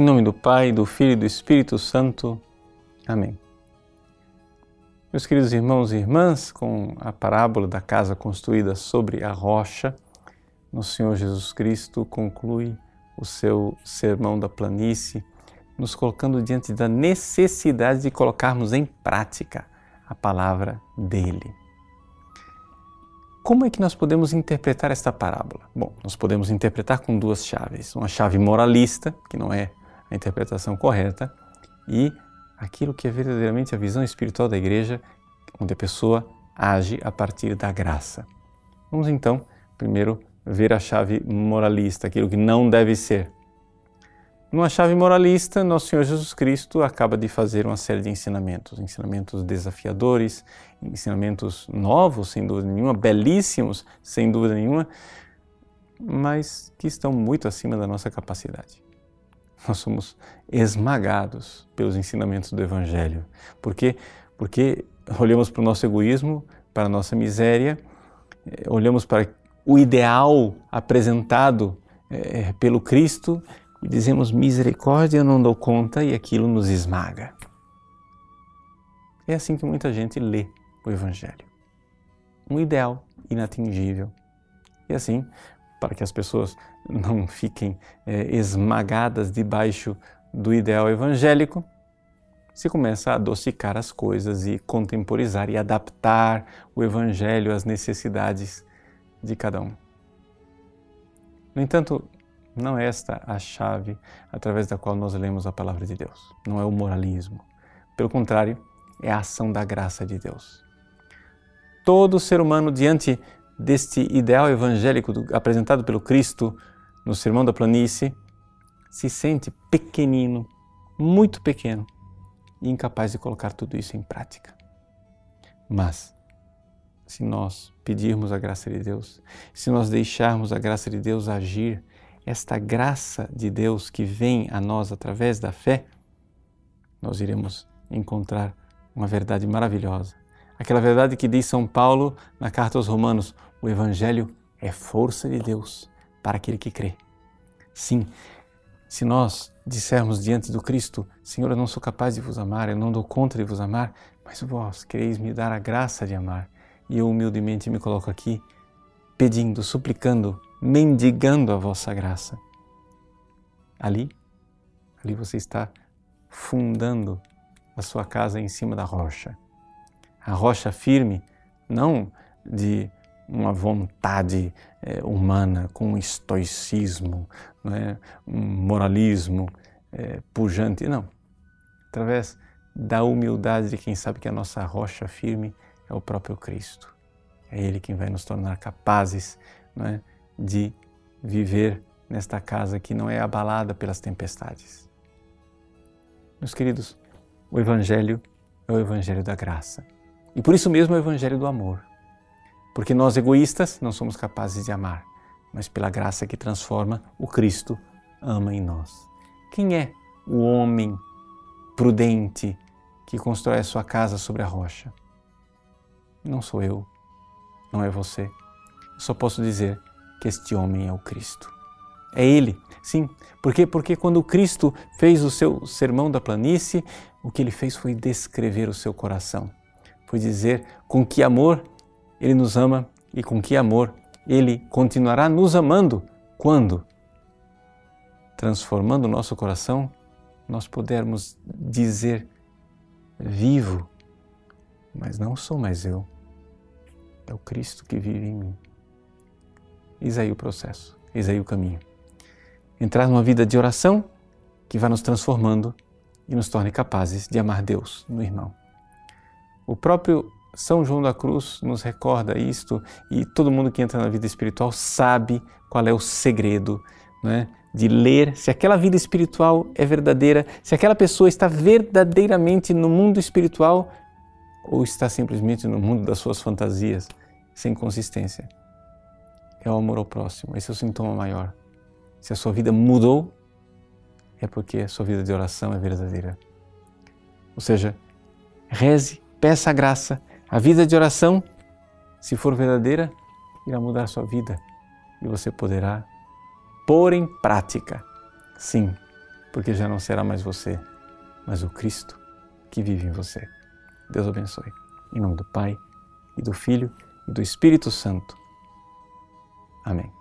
Em nome do Pai, do Filho e do Espírito Santo. Amém. Meus queridos irmãos e irmãs, com a parábola da casa construída sobre a rocha, nosso Senhor Jesus Cristo conclui o seu sermão da planície, nos colocando diante da necessidade de colocarmos em prática a palavra dele. Como é que nós podemos interpretar esta parábola? Bom, nós podemos interpretar com duas chaves: uma chave moralista, que não é a interpretação correta, e aquilo que é verdadeiramente a visão espiritual da igreja, onde a pessoa age a partir da graça. Vamos então, primeiro, ver a chave moralista, aquilo que não deve ser. Numa chave moralista, nosso Senhor Jesus Cristo acaba de fazer uma série de ensinamentos, ensinamentos desafiadores, ensinamentos novos, sem dúvida nenhuma, belíssimos, sem dúvida nenhuma, mas que estão muito acima da nossa capacidade. Nós somos esmagados pelos ensinamentos do Evangelho. Por quê? Porque olhamos para o nosso egoísmo, para a nossa miséria, eh, olhamos para o ideal apresentado é, pelo Cristo e dizemos misericórdia, eu não dou conta e aquilo nos esmaga. É assim que muita gente lê o Evangelho. Um ideal inatingível. E assim, para que as pessoas não fiquem é, esmagadas debaixo do ideal evangélico, se começa a adocicar as coisas e contemporizar e adaptar o Evangelho às necessidades de cada um. No entanto, não é esta a chave através da qual nós lemos a palavra de Deus. Não é o moralismo. Pelo contrário, é a ação da graça de Deus. Todo ser humano, diante deste ideal evangélico apresentado pelo Cristo no Sermão da Planície, se sente pequenino, muito pequeno e incapaz de colocar tudo isso em prática. Mas, se nós pedirmos a graça de Deus, se nós deixarmos a graça de Deus agir, esta graça de Deus que vem a nós através da fé, nós iremos encontrar uma verdade maravilhosa. Aquela verdade que diz São Paulo na carta aos Romanos: o Evangelho é força de Deus para aquele que crê. Sim, se nós dissermos diante do Cristo: Senhor, eu não sou capaz de vos amar, eu não dou conta de vos amar, mas vós quereis me dar a graça de amar e eu humildemente me coloco aqui, pedindo, suplicando, mendigando a vossa graça. Ali, ali você está fundando a sua casa em cima da rocha. A rocha firme, não de uma vontade é, humana, com um estoicismo, é? um moralismo é, pujante, não. Através da humildade de quem sabe que a nossa rocha firme é o próprio Cristo. É Ele quem vai nos tornar capazes é, de viver nesta casa que não é abalada pelas tempestades. Meus queridos, o Evangelho é o Evangelho da graça. E por isso mesmo é o Evangelho do amor. Porque nós egoístas não somos capazes de amar, mas pela graça que transforma, o Cristo ama em nós. Quem é o homem prudente que constrói a sua casa sobre a rocha? Não sou eu, não é você. Só posso dizer que este homem é o Cristo. É Ele, sim. Por quê? Porque quando Cristo fez o seu sermão da planície, o que ele fez foi descrever o seu coração. Foi dizer com que amor ele nos ama e com que amor ele continuará nos amando quando, transformando o nosso coração, nós pudermos dizer: Vivo mas não sou mais eu. É o Cristo que vive em mim. Eis aí o processo, eis aí o caminho. Entrar numa vida de oração que vai nos transformando e nos torne capazes de amar Deus no irmão. O próprio São João da Cruz nos recorda isto e todo mundo que entra na vida espiritual sabe qual é o segredo né, de ler se aquela vida espiritual é verdadeira, se aquela pessoa está verdadeiramente no mundo espiritual ou está simplesmente no mundo das suas fantasias, sem consistência. É o amor ao próximo, esse é o sintoma maior. Se a sua vida mudou, é porque a sua vida de oração é verdadeira. Ou seja, reze, peça a graça. A vida de oração, se for verdadeira, irá mudar a sua vida e você poderá pôr em prática, sim, porque já não será mais você, mas o Cristo que vive em você. Deus abençoe. Em nome do Pai, e do Filho, e do Espírito Santo. Amém.